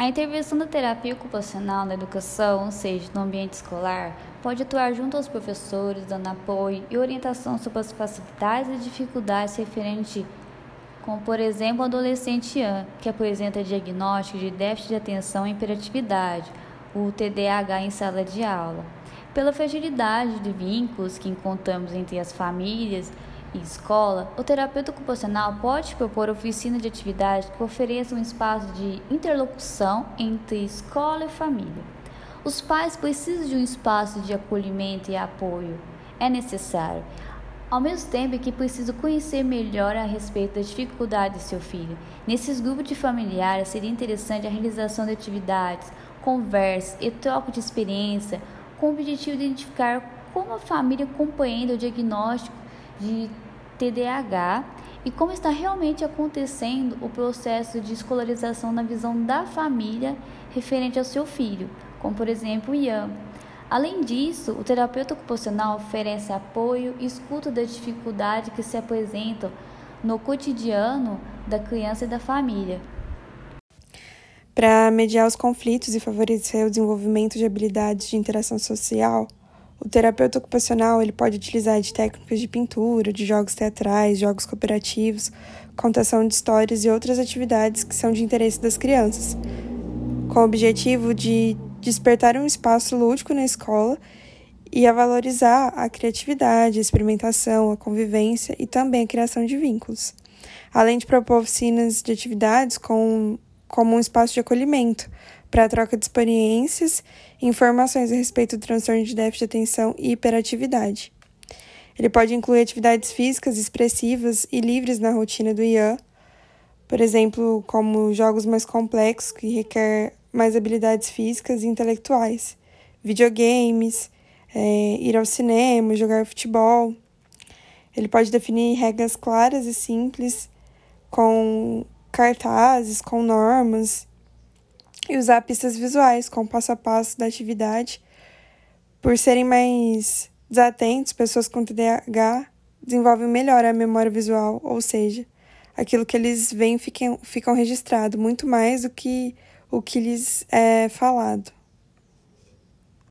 A intervenção da terapia ocupacional na educação, ou seja, no ambiente escolar, pode atuar junto aos professores, dando apoio e orientação sobre as facilidades e dificuldades referentes, como por exemplo o adolescente Ian, que apresenta diagnóstico de déficit de atenção e hiperatividade, o TDAH em sala de aula. Pela fragilidade de vínculos que encontramos entre as famílias e escola, o terapeuta ocupacional pode propor oficinas de atividades que ofereçam um espaço de interlocução entre escola e família. Os pais precisam de um espaço de acolhimento e apoio. É necessário. Ao mesmo tempo que precisam conhecer melhor a respeito das dificuldades de seu filho. Nesses grupos de familiares seria interessante a realização de atividades, conversas e troca de experiência com o objetivo de identificar como a família compreende o diagnóstico de TDAH e como está realmente acontecendo o processo de escolarização na visão da família referente ao seu filho, como por exemplo Ian. Além disso, o terapeuta ocupacional oferece apoio e escuta das dificuldades que se apresentam no cotidiano da criança e da família. Para mediar os conflitos e favorecer o desenvolvimento de habilidades de interação social, o terapeuta ocupacional ele pode utilizar de técnicas de pintura, de jogos teatrais, jogos cooperativos, contação de histórias e outras atividades que são de interesse das crianças, com o objetivo de despertar um espaço lúdico na escola e a valorizar a criatividade, a experimentação, a convivência e também a criação de vínculos. Além de propor oficinas de atividades com, como um espaço de acolhimento, para a troca de experiências e informações a respeito do transtorno de déficit de atenção e hiperatividade. Ele pode incluir atividades físicas expressivas e livres na rotina do IAN, por exemplo, como jogos mais complexos que requer mais habilidades físicas e intelectuais, videogames, é, ir ao cinema, jogar futebol. Ele pode definir regras claras e simples, com cartazes, com normas e usar pistas visuais com passo a passo da atividade. Por serem mais desatentos, pessoas com TDAH desenvolvem melhor a memória visual, ou seja, aquilo que eles veem ficam, ficam registrado muito mais do que o que lhes é falado.